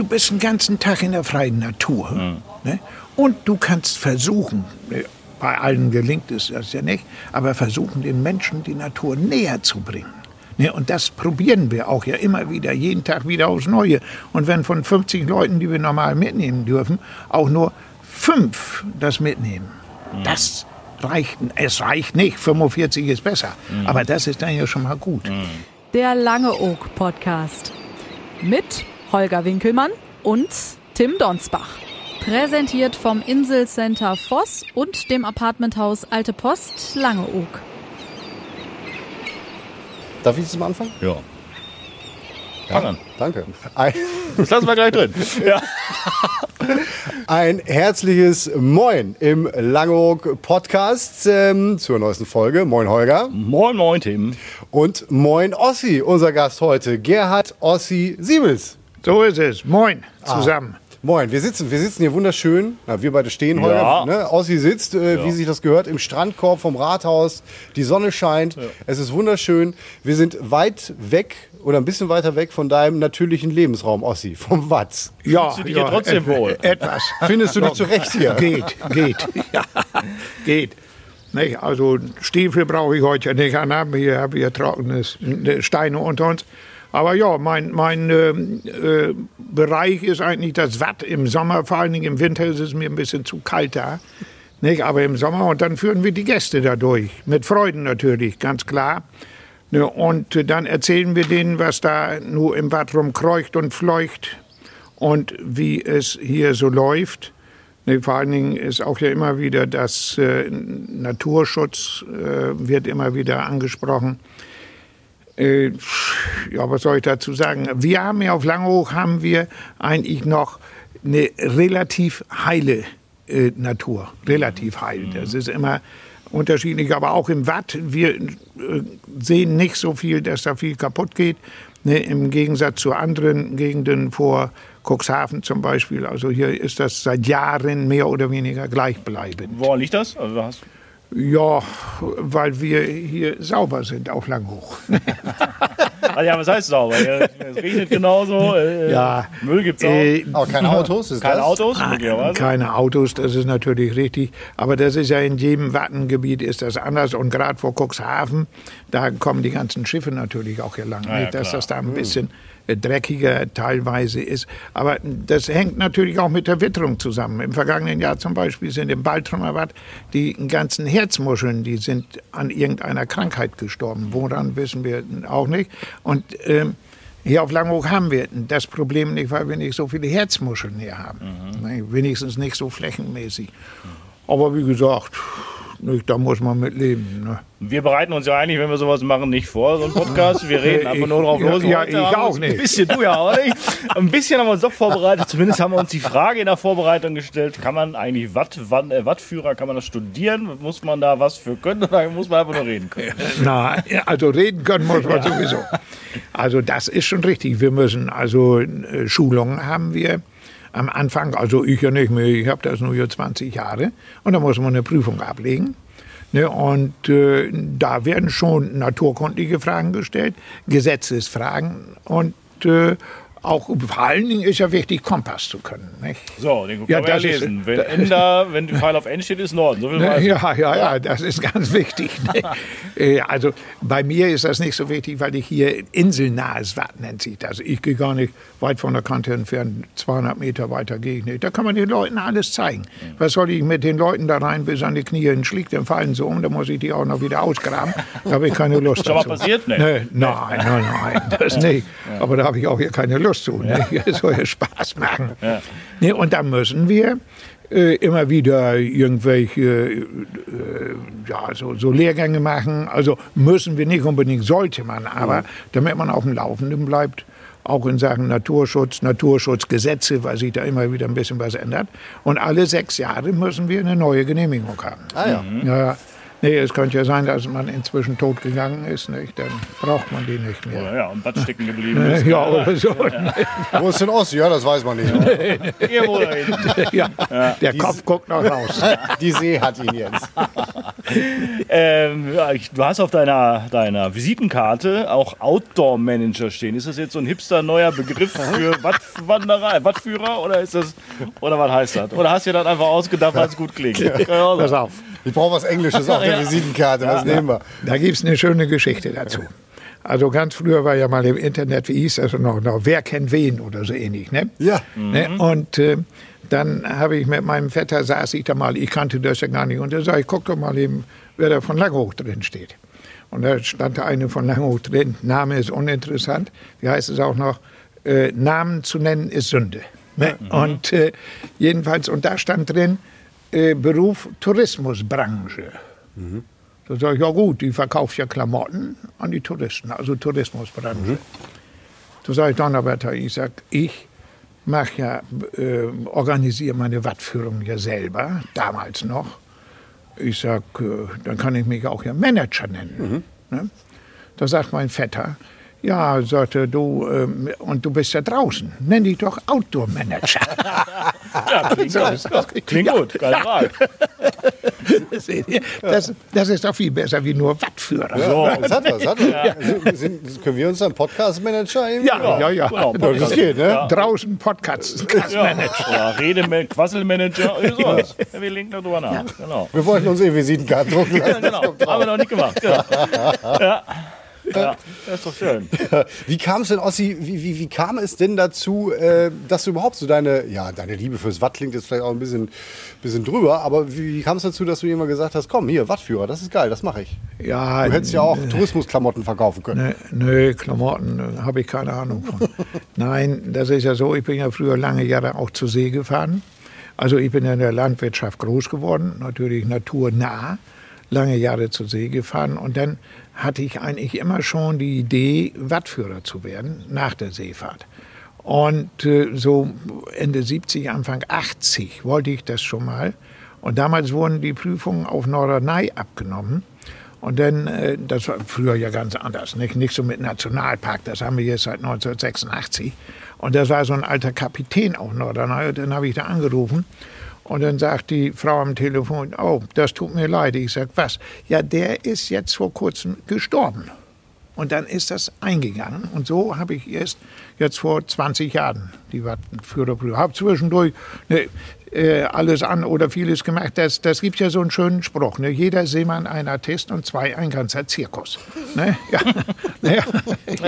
Du bist den ganzen Tag in der freien Natur. Ne? Und du kannst versuchen, ne, bei allen gelingt es das ja nicht, aber versuchen, den Menschen die Natur näher zu bringen. Ne? Und das probieren wir auch ja immer wieder, jeden Tag wieder aufs Neue. Und wenn von 50 Leuten, die wir normal mitnehmen dürfen, auch nur fünf das mitnehmen, das reicht. Es reicht nicht, 45 ist besser. Aber das ist dann ja schon mal gut. Der Lange Oak Podcast. Mit Holger Winkelmann und Tim Donsbach. Präsentiert vom Inselcenter Voss und dem Apartmenthaus Alte Post Langeoog. Darf ich das mal anfangen? Ja. Fang an. Danke. Ein, Das lassen wir gleich drin. Ja. ein herzliches Moin im Langeoog Podcast ähm, zur neuesten Folge. Moin Holger Moin, moin, Tim. und Moin Ossi, unser Gast heute, Gerhard Ossi Siebels. So ist es. Moin zusammen. Moin, wir sitzen, wir sitzen hier wunderschön. Na, wir beide stehen heute. Ja. Ne? Ossi sitzt, äh, wie sich das gehört, im Strandkorb vom Rathaus. Die Sonne scheint. Es ist wunderschön. Wir sind weit weg oder ein bisschen weiter weg von deinem natürlichen Lebensraum, Ossi, vom Watz. Ja, du dich ja trotzdem et- wohl? Etwas. Findest du dich zurecht hier? Geht, geht. Ja, geht. Nicht? Also Stiefel brauche ich heute ja nicht anhaben. Hier habe ich ja trockene Steine unter uns. Aber ja, mein, mein ähm, äh, Bereich ist eigentlich das Watt im Sommer. Vor allen Dingen im Winter ist es mir ein bisschen zu kalt da. Nicht? Aber im Sommer und dann führen wir die Gäste da durch. Mit Freuden natürlich, ganz klar. Ne, und äh, dann erzählen wir denen, was da nur im Watt rumkreucht und fleucht und wie es hier so läuft. Ne, vor allen Dingen ist auch ja immer wieder das äh, Naturschutz äh, wird immer wieder angesprochen. Äh, ja, was soll ich dazu sagen? Wir haben ja auf Langhoch haben wir eigentlich noch eine relativ heile äh, Natur, relativ heil. Das ist immer unterschiedlich, aber auch im Watt, wir äh, sehen nicht so viel, dass da viel kaputt geht, ne, im Gegensatz zu anderen Gegenden vor Cuxhaven zum Beispiel. Also hier ist das seit Jahren mehr oder weniger gleichbleibend. Woran liegt das? Also, hast Ja, weil wir hier sauber sind auf Langhoch. also, ja, was heißt sauber? Es regnet genauso. Äh, Ja. Müll gibt's auch. Äh, Aber keine Autos, ist Keine das? Autos, Ah. Keine Autos, das ist natürlich richtig. Aber das ist ja in jedem Wattengebiet ist das anders. Und gerade vor Cuxhaven, da kommen die ganzen Schiffe natürlich auch hier lang. Ja, ja, nicht? dass klar. das da ein bisschen äh, dreckiger teilweise ist. Aber das hängt natürlich auch mit der Witterung zusammen. Im vergangenen Jahr zum Beispiel sind im Baltrumer Watt die ganzen Herzmuscheln, die sind an irgendeiner Krankheit gestorben. Woran wissen wir auch nicht. Und ähm, hier auf Langhoch haben wir das Problem nicht, weil wir nicht so viele Herzmuscheln hier haben. Nee, Wenigstens nicht so flächenmäßig. Aber wie gesagt, nicht, da muss man mit leben. Ne? Wir bereiten uns ja eigentlich, wenn wir sowas machen, nicht vor, so ein Podcast. Wir reden einfach nur drauf Ja, los. ja, Heute ich auch nicht. Ein bisschen, du ja auch nicht. Ein bisschen haben wir uns doch vorbereitet. Zumindest haben wir uns die Frage in der Vorbereitung gestellt, kann man eigentlich Watt, Watt, äh, Wattführer, kann man das studieren? Muss man da was für können oder muss man einfach nur reden können? Na, ja, also reden können muss man sowieso. Also das ist schon richtig. Wir müssen, also äh, Schulungen haben wir am Anfang, also ich ja nicht mehr, ich habe das nur hier 20 Jahre und da muss man eine Prüfung ablegen. Ne, und äh, da werden schon naturkundliche Fragen gestellt, Gesetzesfragen und äh, auch vor allen Dingen ist ja wichtig, Kompass zu können. Nicht? So, den Ja, das ist- lesen. Wenn N da, wenn die Pfeil auf N steht, ist Norden. So Ne. Ja, ja, ja, das ist ganz wichtig. Ne? Äh, also bei mir ist das nicht so wichtig, weil ich hier inselnahes Watt nennt sich das. Ich gehe gar nicht weit von der Kante entfernt, 200 Meter weiter gehe ich nicht. Da kann man den Leuten alles zeigen. Was soll ich mit den Leuten da rein bis an die Knie hinschlägt, dann fallen sie um, dann muss ich die auch noch wieder ausgraben. Da habe ich keine Lust Schon mal dazu. passiert? Nee. Nee, nein, nein, nein, das nicht. Aber da habe ich auch hier keine Lust zu. Ne? Das soll ja Spaß machen. Nee, und da müssen wir äh, immer wieder irgendwelche äh, ja, so, so Lehrgänge machen. Also müssen wir nicht unbedingt, sollte man, aber damit man auf dem Laufenden bleibt, auch in Sachen Naturschutz, Naturschutzgesetze, weil sich da immer wieder ein bisschen was ändert. Und alle sechs Jahre müssen wir eine neue Genehmigung haben. Ah ja. Ja, nee, es könnte ja sein, dass man inzwischen tot gegangen ist, nicht? dann braucht man die nicht mehr. Oder ja, und Watt stecken geblieben ist. Ja, oder so. Wo ist denn Ossi? Ja, das weiß man nicht. Irgendwo dahin. Ja, der Kopf guckt noch raus. Die See hat ihn jetzt. ähm, ja, du hast auf deiner, deiner Visitenkarte auch Outdoor-Manager stehen. Ist das jetzt so ein hipster neuer Begriff für Wattwanderer, Wattführer oder ist das oder was heißt das? Oder hast du dir das einfach ausgedacht, weil es gut klingt? Ja. Pass auf. Ich brauche was Englisches auf der Visitenkarte. Was nehmen wir? Da gibt es eine schöne Geschichte dazu. Also ganz früher war ja mal im Internet, wie hieß das noch, noch Wer kennt wen oder so ähnlich, ne? Ja. Ne? Und äh, dann habe ich mit meinem Vetter, saß ich da mal, ich kannte das ja gar nicht, und er sagte, ich guck doch mal eben, wer da von Langhoch drin steht. Und da stand da eine von Langhoch drin, Name ist uninteressant, wie heißt es auch noch, äh, Namen zu nennen ist Sünde. Ne? Mhm. Und äh, jedenfalls, und da stand drin, äh, Beruf Tourismusbranche. Mhm. Da sage ich, ja gut, die verkauft ja Klamotten an die Touristen, also Tourismusbranche. Mhm. Da sage ich, Donnerwetter, ich sage, ich mache ja, äh, organisiere meine Wattführung ja selber, damals noch. Ich sage, äh, dann kann ich mich auch ja Manager nennen. Mhm. Ne? Da sagt mein Vetter, ja, sagte du, ähm, und du bist ja draußen. Nenn dich doch Outdoor Manager. ja, klingt, so, gut. klingt ja. gut, keine Frage. Das, das, ist doch viel besser wie nur Wattführer. Ja, so. das hat was. Hat was. Ja. Sind, können wir uns dann Podcast-Manager Ja, ja, ja. Genau, das geht, ne? Ja. Draußen Podcast-Manager. Ja. Rede Quasselmanager, sowas. Wir linken darüber nach. Genau. Wir wollten uns eh Visitenkarten drucken lassen. Ja, genau. Haben wir noch nicht gemacht. Genau. Ja. Ja, das ist doch schön. Wie kam es denn, Ossi, wie, wie, wie kam es denn dazu, äh, dass du überhaupt so deine, ja, deine Liebe fürs Watt klingt jetzt vielleicht auch ein bisschen, bisschen drüber, aber wie, wie kam es dazu, dass du immer gesagt hast, komm, hier, Wattführer, das ist geil, das mache ich. Ja, du hättest ja auch Tourismusklamotten verkaufen können. Nö, nee, Klamotten äh, habe ich keine Ahnung von. Nein, das ist ja so, ich bin ja früher lange Jahre auch zur See gefahren. Also ich bin in der Landwirtschaft groß geworden, natürlich naturnah, lange Jahre zur See gefahren und dann hatte ich eigentlich immer schon die Idee, Wattführer zu werden nach der Seefahrt. Und äh, so Ende 70, Anfang 80 wollte ich das schon mal. Und damals wurden die Prüfungen auf Norderney abgenommen. Und dann, äh, das war früher ja ganz anders, nicht, nicht so mit Nationalpark, das haben wir jetzt seit 1986. Und das war so ein alter Kapitän auf Norderney. Und dann habe ich da angerufen und dann sagt die Frau am Telefon, oh, das tut mir leid. Ich sage, was? Ja, der ist jetzt vor kurzem gestorben. Und dann ist das eingegangen. Und so habe ich erst jetzt vor 20 Jahren die Führerprüfung. Habe zwischendurch ne, äh, alles an oder vieles gemacht. Das, das gibt ja so einen schönen Spruch. Ne? Jeder Seemann ein Artist und zwei ein ganzer Zirkus. Ne? Ja. ja.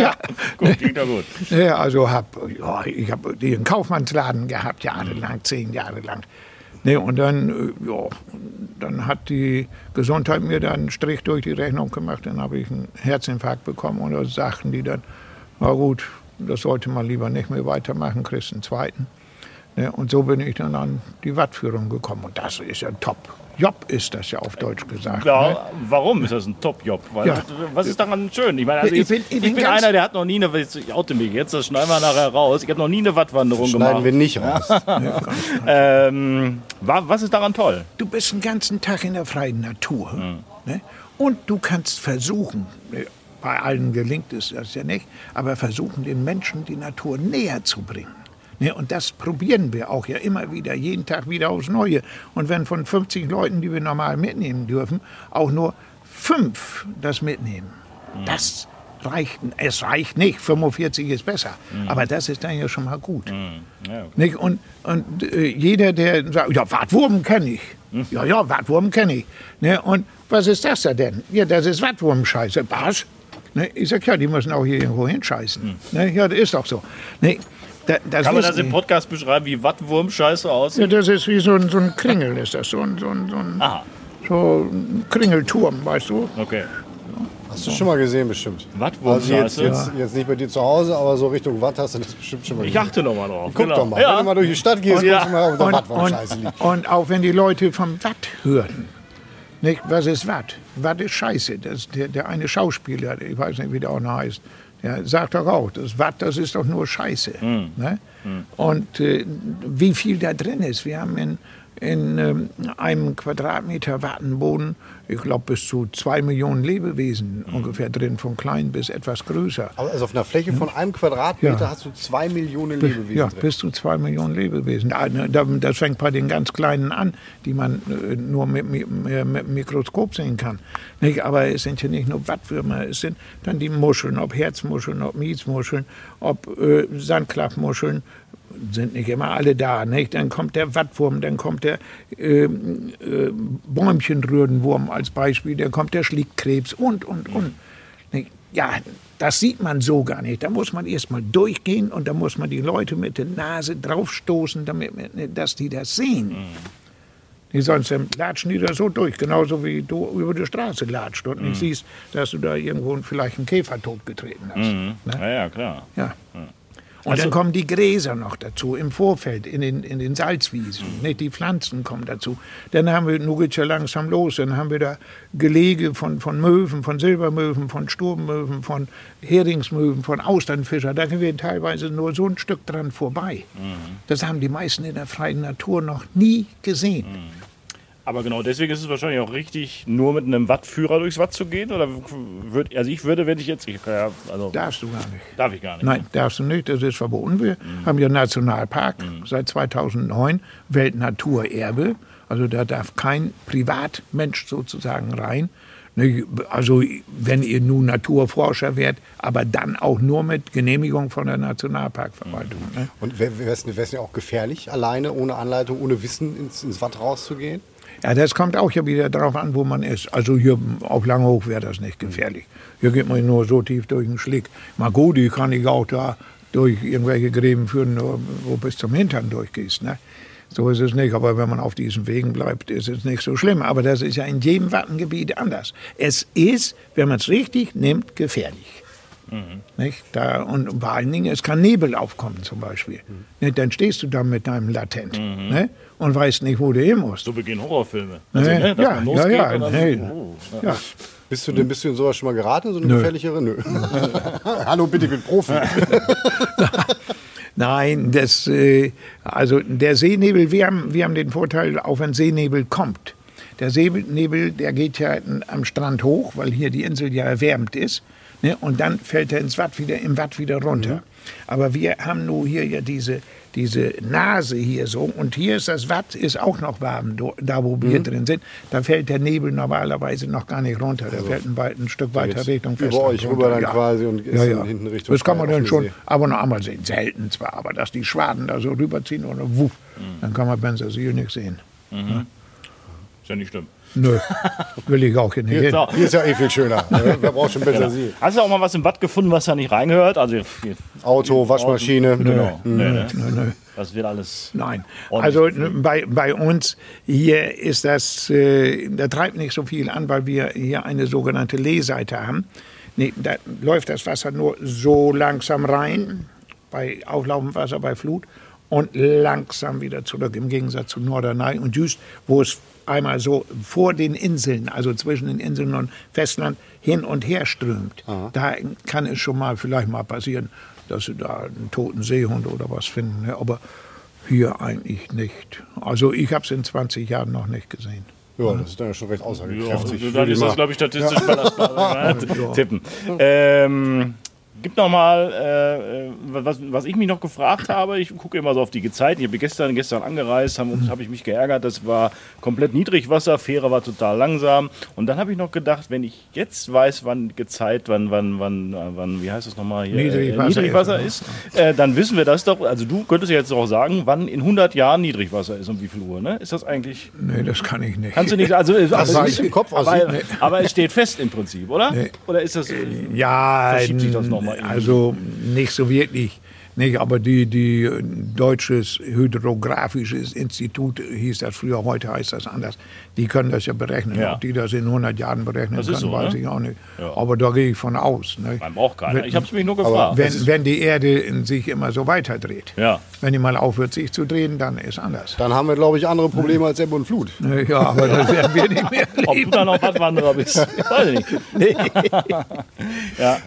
ja. Gut, klingt ja gut. Ja, also hab, ja, ich habe den Kaufmannsladen gehabt, jahrelang, zehn Jahre lang. Nee, und dann, äh, ja, dann hat die Gesundheit mir dann einen Strich durch die Rechnung gemacht. Dann habe ich einen Herzinfarkt bekommen und da sagten die dann, na gut, das sollte man lieber nicht mehr weitermachen, kriegst einen zweiten. Ne, und so bin ich dann an die Wattführung gekommen. Und das ist ja top. Job ist das ja auf Deutsch gesagt. Ja, ne? warum ist das ein Top-Job? Ja. Was ist daran schön? Ich, meine, also ich, bin, ich, ich bin einer, der hat noch nie eine, ich oute mich jetzt, das schneiden wir nachher raus. Ich habe noch nie eine Wattwanderung schneiden gemacht. Schneiden wir nicht raus. ja, ähm, was ist daran toll? Du bist den ganzen Tag in der freien Natur. Hm. Ne? Und du kannst versuchen, ne, bei allen gelingt es das ja nicht, aber versuchen den Menschen die Natur näher zu bringen. Ne, und das probieren wir auch ja immer wieder, jeden Tag wieder aufs Neue. Und wenn von 50 Leuten, die wir normal mitnehmen dürfen, auch nur fünf das mitnehmen, mhm. das reicht, es reicht nicht, 45 ist besser. Mhm. Aber das ist dann ja schon mal gut. Mhm. Ja, okay. Und, und äh, jeder, der sagt, ja, Wartwurm kenne ich. Mhm. Ja, ja, Wartwurm kenne ich. Ne, und was ist das da denn? Ja, das ist Wartwurmscheiße. Was? Ne, ich sag, ja, die müssen auch hier irgendwo hinscheißen. Mhm. Ne, ja, das ist doch so. Ne, da, Kann man das im Podcast beschreiben, wie Wattwurm-Scheiße aussieht? Ja, das ist wie so ein, so ein Kringel, ist das. So ein, so ein, so ein, so ein Kringelturm, weißt du? Okay. Hast du schon mal gesehen, bestimmt. Wattwurm-Scheiße? Also jetzt, jetzt, jetzt, nicht bei dir zu Hause, aber so Richtung Watt hast du das bestimmt schon mal gesehen. Ich achte noch mal drauf. Guck genau. doch mal. Ja. Wenn du mal durch die Stadt gehst, und, ja. guckst du mal, ob da Wattwurm-Scheiße liegt. Und auch wenn die Leute vom Watt hören, nicht, was ist Watt? Watt ist Scheiße. Das, der, der eine Schauspieler, ich weiß nicht, wie der auch noch heißt, der sagt doch auch, das Watt, das ist doch nur Scheiße. Mm. Ne? Mm. Und äh, wie viel da drin ist. Wir haben in in ähm, einem Quadratmeter Wattenboden, ich glaube, bis zu zwei Millionen Lebewesen ungefähr drin, von klein bis etwas größer. Also auf einer Fläche von einem Quadratmeter Ja. hast du zwei Millionen Lebewesen Ja, drin. bis zu zwei Millionen Lebewesen. Ah, ne, da- Das fängt bei den ganz Kleinen an, die man äh, nur mit, dem Mikroskop sehen kann. Aber es sind ja nicht nur Wattwürmer, es sind dann die Muscheln, ob Herzmuscheln, ob Mietsmuscheln, ob äh, Sandklappmuscheln, sind nicht immer alle da. Nicht? Dann kommt der Wattwurm, dann kommt der äh, äh, Bäumchenröhrenwurm als Beispiel, dann kommt der Schlickkrebs und, und, und. Nicht? Ja, das sieht man so gar nicht. Da muss man erst mal durchgehen und da muss man die Leute mit der Nase draufstoßen, damit, dass die das sehen. Die sonst ähm, latschen die da so durch, genauso wie du über die Straße latscht und nicht siehst, dass du da irgendwo vielleicht einen Käfer totgetreten hast. Ne? Ja, ja, klar. Ja. Und Also- dann kommen die Gräser noch dazu im Vorfeld, in den, in den Salzwiesen. Nicht? Die Pflanzen kommen dazu. Dann haben wir, nun geht's ja langsam los, dann haben wir da Gelege von, von Möwen, von Silbermöwen, von Sturmmöwen, von Heringsmöwen, von Austernfischer. Da gehen wir teilweise nur so ein Stück dran vorbei. Das haben die meisten in der freien Natur noch nie gesehen. Aber genau deswegen ist es wahrscheinlich auch richtig, nur mit einem Wattführer durchs Watt zu gehen. Oder würd, also ich würde, wenn ich jetzt, ich, ja, also Darfst du gar nicht. darf ich gar nicht. Nein, darfst du nicht. Das ist verboten. Wir haben ja Nationalpark seit 2009, Weltnaturerbe. Also da darf kein Privatmensch sozusagen rein. Ne, Also wenn ihr nun Naturforscher werdet, aber dann auch nur mit Genehmigung von der Nationalparkverwaltung. Ne? Und wäre es nicht auch gefährlich, alleine, ohne Anleitung, ohne Wissen ins, ins Watt rauszugehen? Ja, das kommt auch ja wieder darauf an, wo man ist. Also hier auf Langhoch wäre das nicht gefährlich. Hier geht man nur so tief durch den Schlick. Magodi kann ich auch da durch irgendwelche Gräben führen, wo bis zum Hintern durchgehst. Ne? So ist es nicht. Aber wenn man auf diesen Wegen bleibt, ist es nicht so schlimm. Aber das ist ja in jedem Wattengebiet anders. Es ist, wenn man es richtig nimmt, gefährlich. Nicht? Da, und vor allen Dingen, es kann Nebel aufkommen zum Beispiel. Nicht? Dann stehst du da mit deinem Latent ne? und weißt nicht, wo du hin musst. So beginnen Horrorfilme. Ne, dass ja, man ja, ja, und dann- nee. oh, Ja. Bist du, denn, bist du in sowas schon mal geraten, so eine Nö. gefährlichere? Nö. Hallo, bitte, ich bin Profi. Nein, das, äh, also der Seenebel, wir haben, wir haben den Vorteil, auch wenn Seenebel kommt. Der Seenebel, der geht ja am Strand hoch, weil hier die Insel ja erwärmt ist. Ne? Und dann fällt er ins Watt wieder, im Watt wieder runter. Aber wir haben nur hier ja diese, diese Nase hier so. Und hier ist das Watt ist auch noch warm, da wo wir drin sind. Da fällt der Nebel normalerweise noch gar nicht runter. Der fällt ein, weit, ein Stück weiter Richtung über Festland euch rüber dann runter. quasi und ist ja, ja. hinten Richtung Das kann man dann schon See. aber noch einmal sehen. Selten zwar, aber dass die Schwaden da so rüberziehen oder wuff, dann kann man Bensersiel nicht sehen. Ist ja nicht schlimm. Nö, will ich auch hier nicht hin. So. Hier ist ja eh viel schöner. ne? Wer braucht schon besser Sie? Hast du auch mal was im Watt gefunden, was da nicht reingehört? Also, hier- Auto, Waschmaschine. genau. Nee, ne? Nö, nö. Das wird alles. Nein, also n- bei, bei uns hier ist das, äh, da treibt nicht so viel an, weil wir hier eine sogenannte Lehseite haben. Nee, da läuft das Wasser nur so langsam rein, bei auflaufendem Wasser, bei Flut, und langsam wieder zurück, im Gegensatz zu Norderney und Jüst, wo es einmal so vor den Inseln, also zwischen den Inseln und Festland, hin und her strömt. Da kann es schon mal vielleicht mal passieren, dass sie da einen toten Seehund oder was finden. Ne? Aber hier eigentlich nicht. Also ich habe es in 20 Jahren noch nicht gesehen. Ja, das ist dann ja schon recht Ja, aussagekräftig. dann würde ich ist das, glaube ich, statistisch belastbar. Tippen. Ähm, gibt noch mal, äh, äh, was, was ich mich noch gefragt habe, ich gucke immer so auf die Gezeiten, ich bin gestern, gestern angereist, habe hab ich mich geärgert, das war komplett Niedrigwasser, Fähre war total langsam und dann habe ich noch gedacht, wenn ich jetzt weiß, wann Gezeit, wann, wann, wann, äh, wann, wie heißt das nochmal hier? Niedrigwasser äh, Niedrigwasser ist, ist, äh, dann wissen wir das doch, also du könntest ja jetzt auch sagen, wann in 100 Jahren Niedrigwasser ist, um wie viel Uhr, ne? Ist das eigentlich... Nee, das kann ich nicht. Kannst du nicht, also, also weiß ich im Kopf aber, aber es steht fest im Prinzip, oder? Nee. Oder ist das. Ja, Verschiebt sich das n- noch mal irgendwie? Also nicht so wirklich. Nicht, aber die, die Deutsches Hydrographisches Institut hieß das früher, heute heißt das anders. Die können das ja berechnen. Ja. Ob die das in 100 Jahren berechnen Das können, so, weiß ne? ich auch nicht. Ja. Aber da gehe ich von aus. Ne? Man braucht keiner. Wenn- Ich habe es mich nur gefragt. Wenn, wenn die Erde in sich immer so weiter dreht. Ja. Wenn die mal aufhört, sich zu drehen, dann ist anders. Dann haben wir, glaube ich, andere Probleme als Ebbe und Flut. Ja, aber das werden wir nicht mehr Ob du dann auch Wattwanderer bist, weiß ich nicht.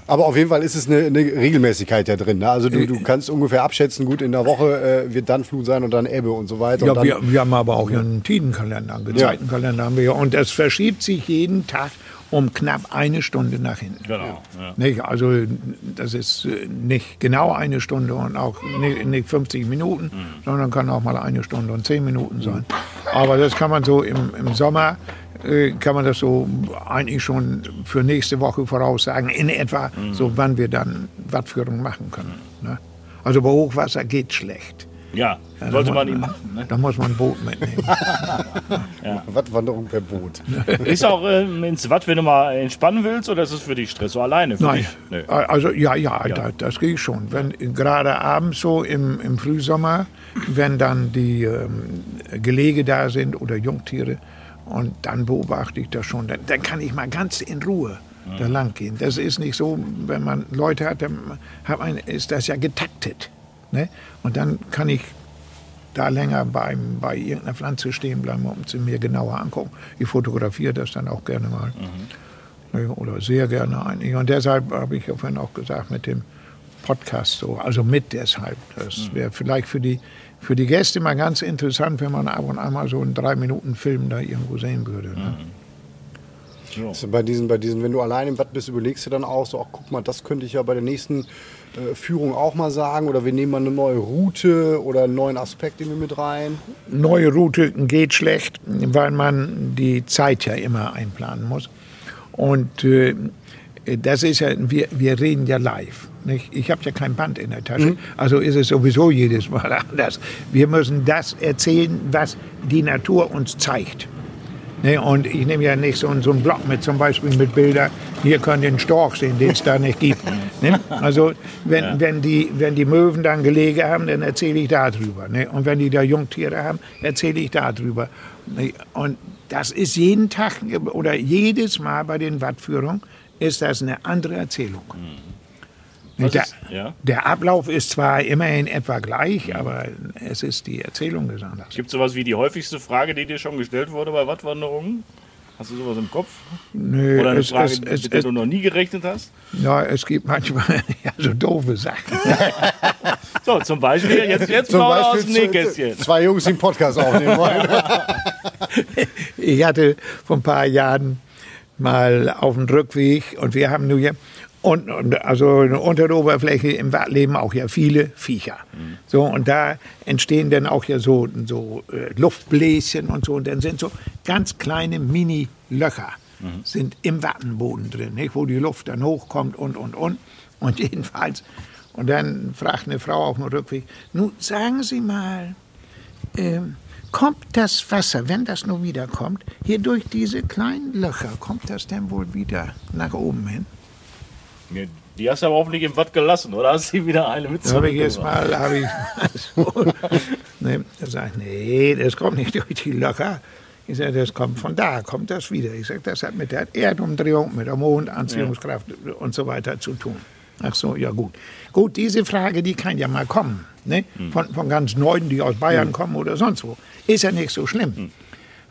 Aber auf jeden Fall ist es eine, eine Regelmäßigkeit da drin. Ne? Also du, du kannst kannst ungefähr abschätzen, gut, in der Woche äh, wird dann Flut sein und dann Ebbe und so weiter. Ja, und dann, wir, wir haben aber auch einen Tidenkalender, einen Gezeitenkalender haben wir ja. Und es verschiebt sich jeden Tag um knapp eine Stunde nach hinten. Genau. Ja. Nicht? Also das ist äh, nicht genau eine Stunde und auch nicht, nicht 50 Minuten, Mhm. sondern kann auch mal eine Stunde und zehn Minuten sein. Aber das kann man so im, im Sommer, äh, kann man das so eigentlich schon für nächste Woche voraussagen, in etwa Mhm. so wann wir dann Wattführung machen können. Ne? Also bei Hochwasser geht schlecht. Ja, Ja, sollte da man muss ihm. Ne? Da muss man ein Boot mitnehmen. Wattwanderung per Boot. Ist auch ähm, ins Watt, wenn du mal entspannen willst, oder ist es für dich Stress? So alleine? Für Nein. Dich? Nee. Also ja, ja, Da, das gehe ich schon. Wenn gerade abends so im, im Frühsommer, wenn dann die ähm, Gelege da sind oder Jungtiere und dann beobachte ich das schon, dann, dann kann ich mal ganz in Ruhe da lang gehen. Das ist nicht so, wenn man Leute hat, dann hat man, ist das ja getaktet. Ne? Und dann kann ich da länger beim, bei irgendeiner Pflanze stehen bleiben und sie mir genauer angucken. Ich fotografiere das dann auch gerne mal. Ne, Oder sehr gerne eigentlich. Und deshalb habe ich ja vorhin auch gesagt, mit dem Podcast so, also mit deshalb. Das wäre vielleicht für die, für die Gäste mal ganz interessant, wenn man ab und an mal so einen drei Minuten Film da irgendwo sehen würde. Ne? Also bei diesen, bei diesen, wenn du allein im Watt bist, überlegst du dann auch so, ach guck mal, das könnte ich ja bei der nächsten äh, Führung auch mal sagen. Oder wir nehmen mal eine neue Route oder einen neuen Aspekt in mit rein. Neue Route geht schlecht, weil man die Zeit ja immer einplanen muss. Und äh, das ist ja, wir, wir reden ja live. Nicht? Ich habe ja kein Band in der Tasche, also ist es sowieso jedes Mal anders. Wir müssen das erzählen, was die Natur uns zeigt. Ne, und ich nehme ja nicht so, so einen Block mit, zum Beispiel mit Bildern, hier könnt ihr einen Storch sehen, den es da nicht gibt. Ne? Also wenn, wenn, die, wenn die Möwen dann Gelege haben, dann erzähle ich darüber. Ne? Und wenn die da Jungtiere haben, erzähle ich darüber. Ne? Und das ist jeden Tag oder jedes Mal bei den Wattführungen ist das eine andere Erzählung. Was Der, ist- ja? der Ablauf ist zwar immerhin etwa gleich, aber es ist die Erzählung des anders. Gibt es sowas wie die häufigste Frage, die dir schon gestellt wurde bei Wattwanderungen? Hast du sowas im Kopf? Nö, Oder eine es, Frage, es, es, mit der es, du noch nie gerechnet hast? Ja, es gibt manchmal ja, so doofe Sachen. So, zum Beispiel, jetzt, jetzt Zum mal aus Beispiel dem zu- Nähkästchen. zwei Jungs, die einen Podcast aufnehmen wollen. Ich hatte vor ein paar Jahren mal auf dem Rückweg und wir haben nur hier und, und also unter der Oberfläche im leben auch ja viele Viecher. So und da entstehen dann auch ja so, so äh, Luftbläschen und so. Und dann sind so ganz kleine Mini-Löcher sind im Wattenboden drin, nicht, wo die Luft dann hochkommt und und und. Und jedenfalls und dann fragt eine Frau auf dem Rückweg, nun sagen Sie mal, ähm, kommt das Wasser, wenn das nur wiederkommt, hier durch diese kleinen Löcher, kommt das denn wohl wieder nach oben hin? Die hast du aber hoffentlich im Watt gelassen, oder hast du wieder eine mit habe ich jetzt mal, habe ich so, ne, da sagt, nee, das kommt nicht durch die Löcher. Ich sage, das kommt von da, kommt das wieder. Ich sage, das hat mit der Erdumdrehung, mit der Mondanziehungskraft und so weiter zu tun. Ach so, ja gut. Gut, diese Frage, die kann ja mal kommen. Ne? Von, von ganz Neuen, die aus Bayern kommen oder sonst wo. Ist ja nicht so schlimm.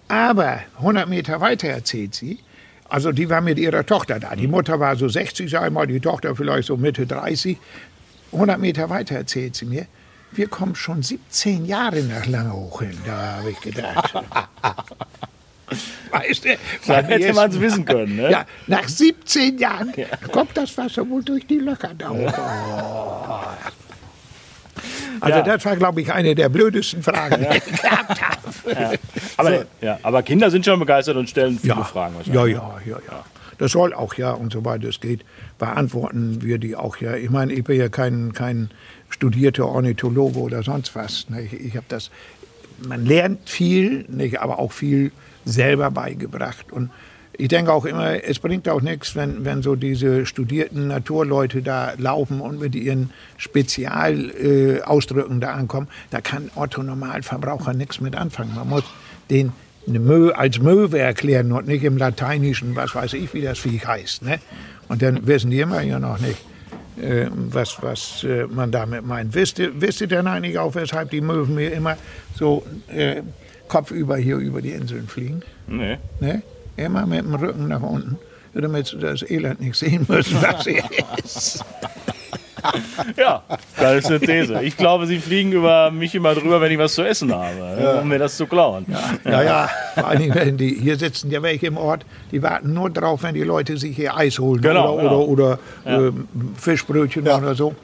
Aber 100 Meter weiter erzählt sie, also die war mit ihrer Tochter da. Die Mutter war so 60, sag ich mal, die Tochter vielleicht so Mitte 30. 100 Meter weiter erzählt sie mir, wir kommen schon 17 Jahre nach Langehoch hin. Da habe ich gedacht. weißt du, Da hätte man es wissen können, ne? ja, nach 17 Jahren kommt das Wasser wohl durch die Löcher da hoch. Oh. Also Ja. das war, glaube ich, eine der blödesten Fragen, die ich gehabt habe. Aber, ja, aber Kinder sind schon begeistert und stellen viele Fragen ja, ja, ja, ja. Das soll auch ja und so weiter es geht. Beantworten wir die auch ja. Ich meine, ich bin ja kein, kein studierter Ornithologe oder sonst was. ne. Ich, ich habe das, man lernt viel, nicht, aber auch viel selber beigebracht. Und ich denke auch immer, es bringt auch nichts, wenn, wenn so diese studierten Naturleute da laufen und mit ihren Spezialausdrücken äh, da ankommen. Da kann Otto Normalverbraucher nichts mit anfangen. Man muss den eine Mö, als Möwe erklären und nicht im Lateinischen, was weiß ich, wie das Viech heißt. Ne? Und dann wissen die immer ja noch nicht, äh, was, was äh, man damit meint. Wisst ihr, wisst ihr denn eigentlich auch, weshalb die Möwen mir immer so äh, kopfüber hier über die Inseln fliegen? Nee. Ne? Immer mit dem Rücken nach unten, damit sie das Elend nicht sehen müssen, was sie ist. Ja, das ist eine These. Ich glaube, sie fliegen über mich immer drüber, wenn ich was zu essen habe, um mir das zu klauen. Ja, ja, vor allen Dingen, wenn die, hier sitzen ja welche im Ort, die warten nur drauf, wenn die Leute sich hier Eis holen Genau, oder, genau. oder, oder ähm, Fischbrötchen oder so.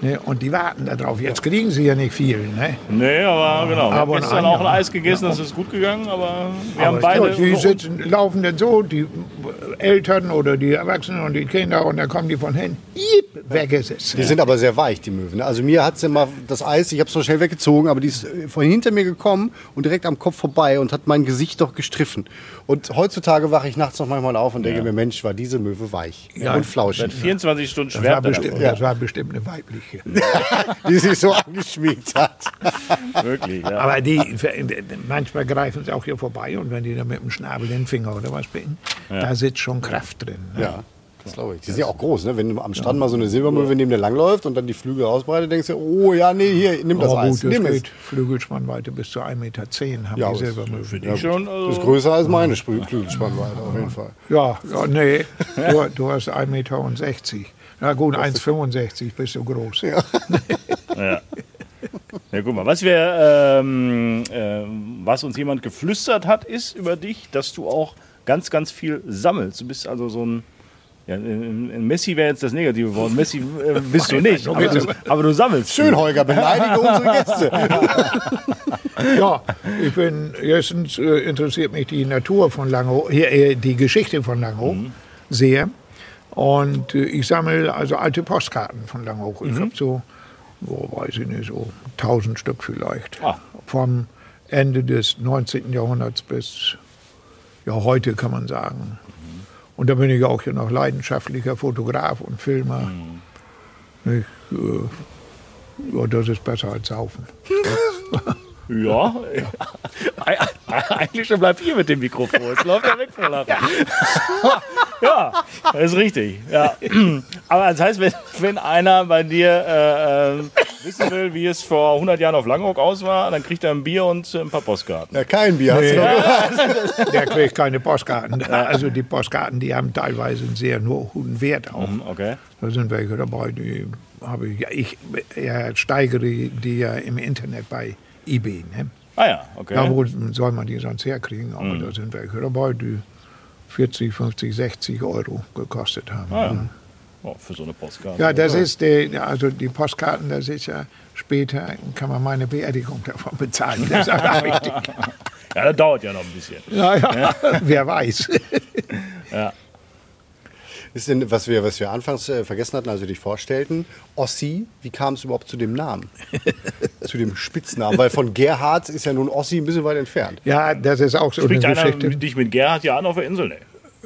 Ne, und die warten da drauf. Jetzt kriegen sie ja nicht viel. Ne? Nee, aber genau. Wir haben gestern auch ein. Eis gegessen, das ist gut gegangen, aber wir haben Aber beide. ja, die sitzen, laufen dann so, die Eltern oder die Erwachsenen und die Kinder, und dann kommen die von hin. Jiep, weg ist es. Die sind aber sehr weich, die Möwen. ne? Also mir hat sie mal das Eis, ich habe es noch schnell weggezogen, aber die ist äh, von hinter mir gekommen und direkt am Kopf vorbei und hat mein Gesicht doch gestriffen. Und heutzutage wache ich nachts noch manchmal auf und denke mir, Mensch, war diese Möwe weich Ja, und flauschig. Seit 24 Stunden Das war, bestimmt, davon. das war bestimmt eine weibliche. die sich so angeschmiegt hat. Wirklich, ja. Aber die, manchmal greifen sie auch hier vorbei und wenn die da mit dem Schnabel den Finger oder was binden, da sitzt schon Kraft drin. Ne? Ja, das glaube ich. Die sind ja auch groß, ne? Wenn du am Strand mal so eine Silbermöwe neben dir langläuft und dann die Flügel ausbreitet, denkst du, oh ja, nee, hier, nimm das Aber Eis. gut, das nimm es. Flügelspannweite bis zu 1,10 Meter haben Ja, die das- Silbermöwen. Ich schon, also, Das ist größer als meine Sprü- Flügelspannweite, auf jeden Fall. Ja, ja, nee, du, du hast 1,60 Meter. Na gut, 1,65 bist du groß. ja. Ja, guck mal, was wir, ähm, ähm, was uns jemand geflüstert hat, ist über dich, dass du auch ganz, ganz viel sammelst. Du bist also so ein, ja, in, in Messi wäre jetzt das negative Wort. Messi äh, bist du nicht, aber du, aber du sammelst. Schön. Holger, beleidige unsere Gäste. Ja, ich bin, erstens äh, interessiert mich die Natur von Langhof, äh, die Geschichte von Langhof sehr. Und äh, ich sammle also alte Postkarten von Langhof. Ich habe so, wo weiß ich nicht, so 1000 Stück vielleicht. Ah. Vom Ende des 19. Jahrhunderts bis ja, heute kann man sagen. Und da bin ich auch hier noch leidenschaftlicher Fotograf und Filmer. Ich, äh, ja, das ist besser als Saufen. Ja, eigentlich schon bleibt ihr mit dem Mikrofon. Es läuft ja weg vor Lachen. Ja, das ist richtig. Ja. Aber das heißt, wenn, wenn einer bei dir äh, äh, wissen will, wie es vor 100 Jahren auf Langhoek aus war, dann kriegt er ein Bier und ein paar Postkarten. Ja, kein Bier. Hast du noch Der kriegt keine Postkarten. Also die Postkarten, die haben teilweise einen sehr hohen Wert auch. Hm, Okay. Da sind welche dabei, die habe ich, ja, ich ja, steigere die ja im Internet bei eBay. Ne? Ah ja, okay. Da wo soll man die sonst herkriegen, aber da sind welche dabei, die 40, 50, 60 Euro gekostet haben. Ah, ja. Oh, für so eine Postkarte. Ja, das ist, die, also die Postkarten, das ist ja später, kann man meine Beerdigung davon bezahlen. Das ist auch wichtig. Ja, das dauert ja noch ein bisschen. Ja, ja, wer weiß. Ja. Ist denn, was wir, was wir anfangs äh, vergessen hatten, als wir dich vorstellten, Ossi, wie kam es überhaupt zu dem Namen? zu dem Spitznamen? Weil von Gerhard ist ja nun Ossi ein bisschen weit entfernt. Ja, das ist auch so Spricht eine einer Geschichte. dich mit Gerhard ja an auf der Insel? Nee.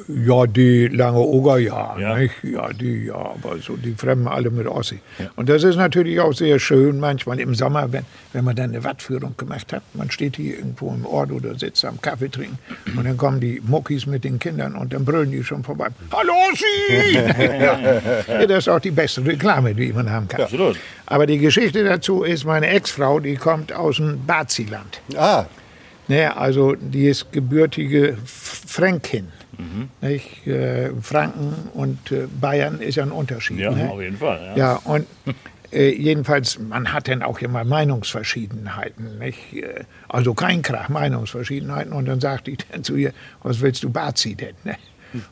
Ja, die lange Oger, ja. Ja. Nicht? Ja, die, ja, aber so die Fremden alle mit Ossi. Und das ist natürlich auch sehr schön, manchmal im Sommer, wenn, wenn man dann eine Wattführung gemacht hat. Man steht hier irgendwo im Ort oder sitzt am Kaffee trinken und dann kommen die Muckis mit den Kindern und dann brüllen die schon vorbei. Hallo Ossi! ja, das ist auch die beste Reklame, die man haben kann. Absolut. Aber die Geschichte dazu ist, meine Ex-Frau, die kommt aus dem Baziland. Ah, Ne, also die ist gebürtige F- Fränkin. Nicht? Äh, Franken und äh, Bayern ist ja ein Unterschied. Ja, ne? auf jeden Fall. Ja. Ja, und äh, jedenfalls, man hat dann auch immer Meinungsverschiedenheiten. Nicht? Äh, Also kein Krach, Meinungsverschiedenheiten. Und dann sagte ich dann zu ihr, was willst du Bazi denn? Ne?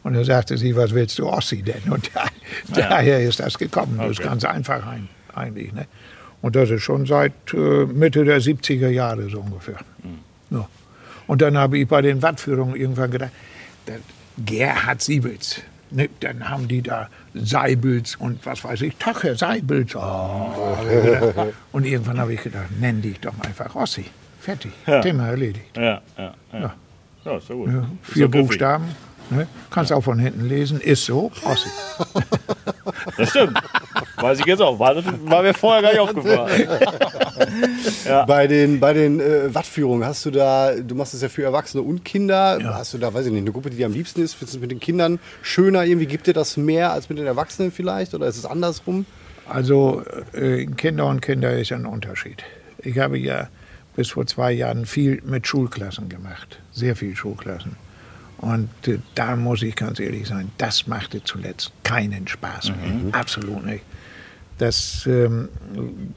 Und dann sagte sie, was willst du Ossi denn? Und da, daher ist das gekommen. Das ist Okay. ganz einfach ein, eigentlich. Ne? Und das ist schon seit äh, Mitte der 70er Jahre so ungefähr. Ja. Und dann habe ich bei den Wattführungen irgendwann gedacht, der Gerhard Siebels. Ne, dann haben die da Seibels und was weiß ich, Tag, Herr Seibels. Oh, und irgendwann habe ich gedacht, nenn dich doch einfach Ossi. Fertig, Thema erledigt. Ja, ja, ja. ja. ja gut. Ja, vier ja griffig. Buchstaben, ne? kannst auch von hinten lesen, ist so, Ossi. Das stimmt. Weiß ich jetzt auch. War, war mir vorher gar nicht aufgefallen. bei den, bei den äh, Wattführungen hast du da, du machst es ja für Erwachsene und Kinder, hast du da, weiß ich nicht, eine Gruppe, die dir am liebsten ist? Findest du es mit den Kindern schöner irgendwie? Gibt dir das mehr als mit den Erwachsenen vielleicht? Oder ist es andersrum? Also äh, Kinder und Kinder ist ein Unterschied. Ich habe ja bis vor zwei Jahren viel mit Schulklassen gemacht, sehr viel Schulklassen. Und äh, da muss ich ganz ehrlich sein, das machte zuletzt keinen Spaß mehr, absolut nicht. Das, ähm,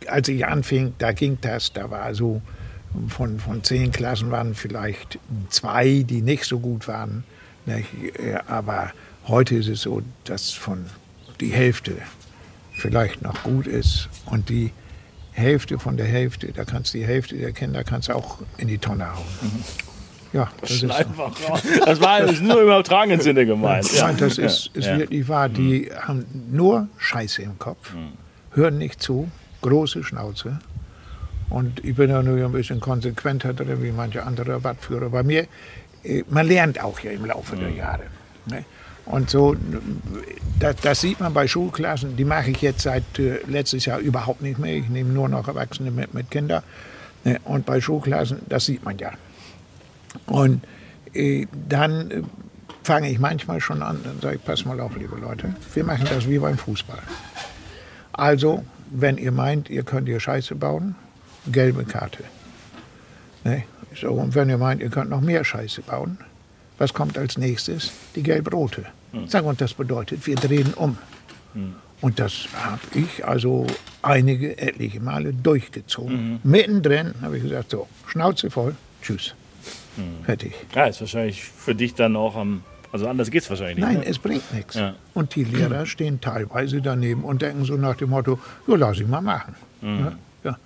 als ich anfing, da ging das, da war so, von, von zehn Klassen waren vielleicht zwei, die nicht so gut waren. Nicht? Aber heute ist es so, dass von die Hälfte vielleicht noch gut ist und die Hälfte von der Hälfte, da kannst du die Hälfte der Kinder kannst auch in die Tonne hauen. Mhm. Ja, das, ist einfach Das war das nur im übertragenen Sinne gemeint. Ja, das ist, ist ja. wirklich wahr. Die mhm. haben nur Scheiße im Kopf, mhm. Hören nicht zu, große Schnauze. Und ich bin ja nur ein bisschen konsequenter drin wie manche andere Wattführer. Bei mir, äh, man lernt auch ja im Laufe der. Jahre. Ne? Und so, das, das, sieht man bei Schulklassen, die mache ich jetzt seit äh, letztes Jahr überhaupt nicht mehr. Ich nehme nur noch Erwachsene mit, mit Kindern. Ne? Und bei Schulklassen, das sieht man ja. Und äh, dann äh, fange ich manchmal schon an, dann sage ich, pass mal auf, liebe Leute, wir machen das wie beim Fußball. Also, wenn ihr meint, ihr könnt hier Scheiße bauen, gelbe Karte. Ne? So, und wenn ihr meint, ihr könnt noch mehr Scheiße bauen, was kommt als nächstes? Die gelb-rote. Sag, und das bedeutet, wir drehen um. Mhm. Und das habe ich also einige, etliche Male durchgezogen. Mhm. Mittendrin habe ich gesagt, so, Schnauze voll, tschüss. Mhm. Fertig. Ja, ist wahrscheinlich für dich dann auch am. Also anders geht es wahrscheinlich nicht. Nein, ne? es bringt nichts. Ja. Und die Lehrer stehen teilweise daneben und denken so nach dem Motto, ja, lass ich mal machen. Mhm. Ja, ja.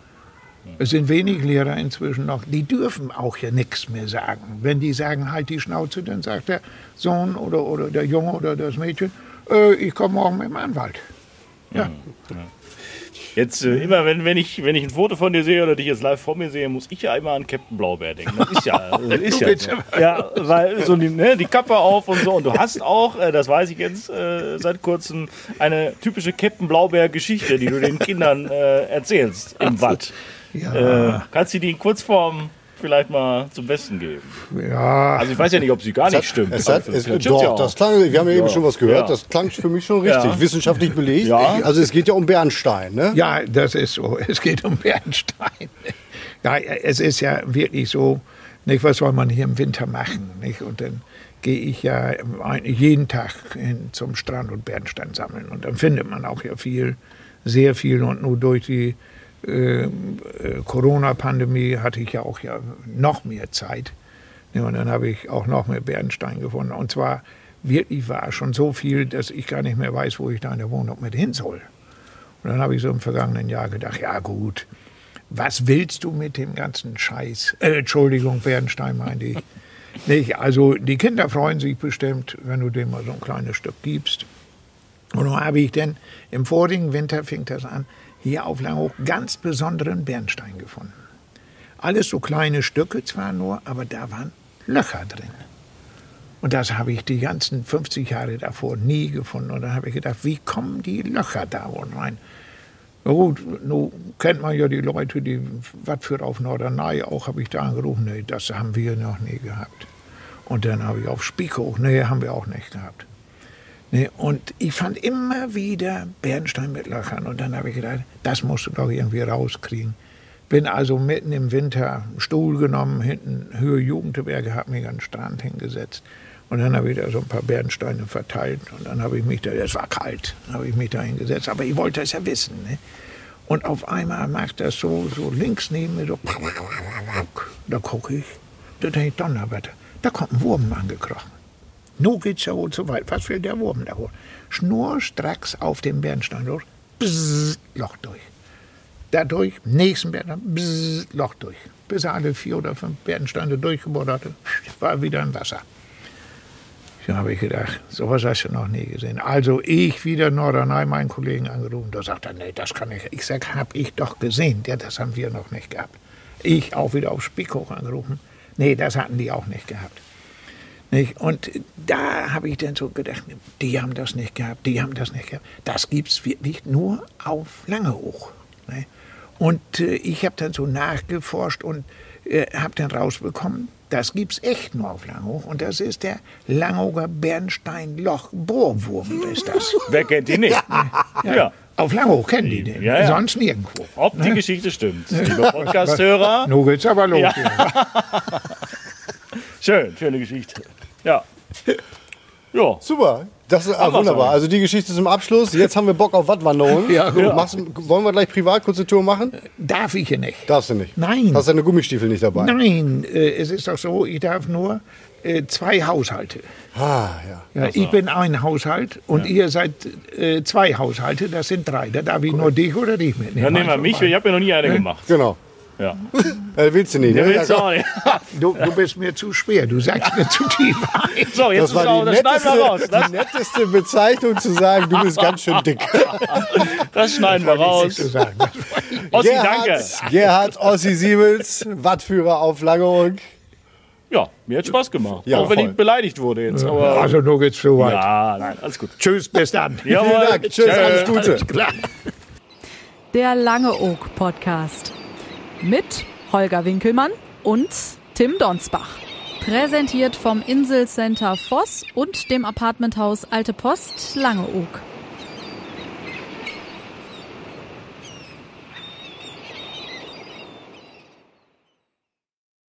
Es sind wenig Lehrer inzwischen noch, die dürfen auch ja nichts mehr sagen. Wenn die sagen, halt die Schnauze, dann sagt der Sohn oder, oder der Junge oder das Mädchen, äh, ich komme morgen mit dem Anwalt. Ja. Mhm. Jetzt äh, immer, wenn, wenn, ich, wenn ich ein Foto von dir sehe oder dich jetzt live vor mir sehe, muss ich ja immer an Captain Blaubeer denken. Das ist ja, das ist ja, so. ja, weil so die, ne, die Kappe auf und so. Und du hast auch, äh, das weiß ich jetzt äh, seit kurzem, eine typische Captain Blaubeer-Geschichte, die du den Kindern äh, erzählst im Watt. Ja. Äh, kannst du die in Kurzform vielleicht mal zum Besten geben. Ja. Also ich weiß ja nicht, ob sie gar nicht stimmt. Es hat, es, doch, ja das klang, wir haben ja, eben schon was gehört, ja. das klang für mich schon richtig. Wissenschaftlich belegt. Ja. Also es geht ja um Bernstein, ne? Ja, das ist so. Es geht um Bernstein. Ja, es ist ja wirklich so, nicht, was soll man hier im Winter machen? Nicht? Und dann gehe ich ja jeden Tag hin zum Strand und Bernstein sammeln. Und dann findet man auch ja viel, sehr viel. Und nur durch die äh, Corona-Pandemie hatte ich ja auch ja noch mehr Zeit. Ja, und dann habe ich auch noch mehr Bernstein gefunden. Und zwar wirklich war schon so viel, dass ich gar nicht mehr weiß, wo ich da in der Wohnung mit hin soll. Und dann habe ich so im vergangenen Jahr gedacht, ja gut, was willst du mit dem ganzen Scheiß? Äh, Entschuldigung, Bernstein meinte ich. Nicht, also die Kinder freuen sich bestimmt, wenn du dem mal so ein kleines Stück gibst. Und nun habe ich denn im vorigen Winter fing das an, hier auf Langhoch ganz besonderen Bernstein gefunden. Alles so kleine Stücke zwar nur, aber da waren Löcher drin. Und das habe ich die ganzen 50 Jahre davor nie gefunden. Und dann habe ich gedacht, wie kommen die Löcher da unten rein? Na gut, nun kennt man ja die Leute, die was für auf Norderney auch, habe ich da angerufen, nee, das haben wir noch nie gehabt. Und dann habe ich auf Spiekhoch, nee, haben wir auch nicht gehabt. Nee, und ich fand immer wieder Bernstein mit Löchern. Und dann habe ich gedacht, das musst du doch irgendwie rauskriegen. Bin also mitten im Winter einen Stuhl genommen, hinten Höhe Jugendberge, habe mich an den Strand hingesetzt. Und dann habe ich da so ein paar Bernsteine verteilt. Und dann habe ich mich da, es war kalt, habe ich mich da hingesetzt. Aber ich wollte es ja wissen. Ne? Und auf einmal macht das so, so links neben mir so. Da gucke ich. Da denke ich, Donnerwetter, da kommt ein Wurm angekrochen. Nu geht's ja wohl zu weit. Was will der Wurm da wohl? Schnurstracks auf dem Bernstein durch. Bzzz, Loch durch. Dadurch, nächsten Bernstein, bzzz, Loch durch. Bis er alle vier oder fünf Bernsteine durchgebohrt hatte, war wieder im Wasser. Da habe ich gedacht, sowas hast du noch nie gesehen. Also ich wieder Norderney, meinen Kollegen angerufen. Da sagt er, nee, das kann ich. Ich sage, habe ich doch gesehen. Ja, das haben wir noch nicht gehabt. Ich auch wieder auf Spickhoch angerufen. Nee, das hatten die auch nicht gehabt. Nicht? Und da habe ich dann so gedacht, die haben das nicht gehabt, die haben das nicht gehabt. Das gibt es wirklich nur auf Langehoch. Nicht? Und äh, ich habe dann so nachgeforscht und äh, habe dann rausbekommen, das gibt es echt nur auf Langhoch. Und das ist der Langhocher Bernsteinloch-Bohrwurm, ist das. Wer kennt ihn nicht? Ja. ja. ja. Auf Langhoch kennen die den, ja, sonst nirgendwo. Ob die ne? Geschichte stimmt, liebe Podcast-Hörer. Nun geht's aber los. Schön, schöne Geschichte. Ja. Ja. Super. Das ist ah, wunderbar. Also die Geschichte zum Abschluss. Jetzt haben wir Bock auf Wattwanderung. Ja, gut. Machst, wollen wir gleich privat kurze Tour machen? Darf ich ja nicht. Darfst du nicht. Nein. Hast deine Gummistiefel nicht dabei? Nein, äh, es ist doch so, ich darf nur äh, zwei Haushalte. Ah, ja. Ja, Ich bin ein Haushalt und ihr seid äh, zwei Haushalte, das sind drei. Da darf ich nur dich oder dich mitnehmen. Dann nehmen wir mich, ich habe ja noch nie eine gemacht. Genau. Ja. Äh, willst du nicht, ne? willst Ja, du auch nicht. Du, du bist mir zu schwer, du sagst mir zu tief. So, jetzt Das war auch, die das schneiden wir raus. netteste, Das, die netteste Bezeichnung zu sagen, du bist ganz schön dick. das schneiden wir raus. Nicht zu sagen. Ossi, danke. Gerhard Ossi Siebels, Wattführer auf Langeoog. Ja, mir hat Spaß gemacht. Ja, auch wenn voll. ich beleidigt wurde jetzt. Aber Also nur geht's zu weit. ja, nein, alles gut. Tschüss, bis dann. Jawohl. Vielen Dank. Tschüss, alles Gute. Klar. Der Langeoog Podcast. Mit Holger Winkelmann und Tim Donsbach. Präsentiert vom Inselcenter Voss und dem Apartmenthaus Alte Post Langeoog.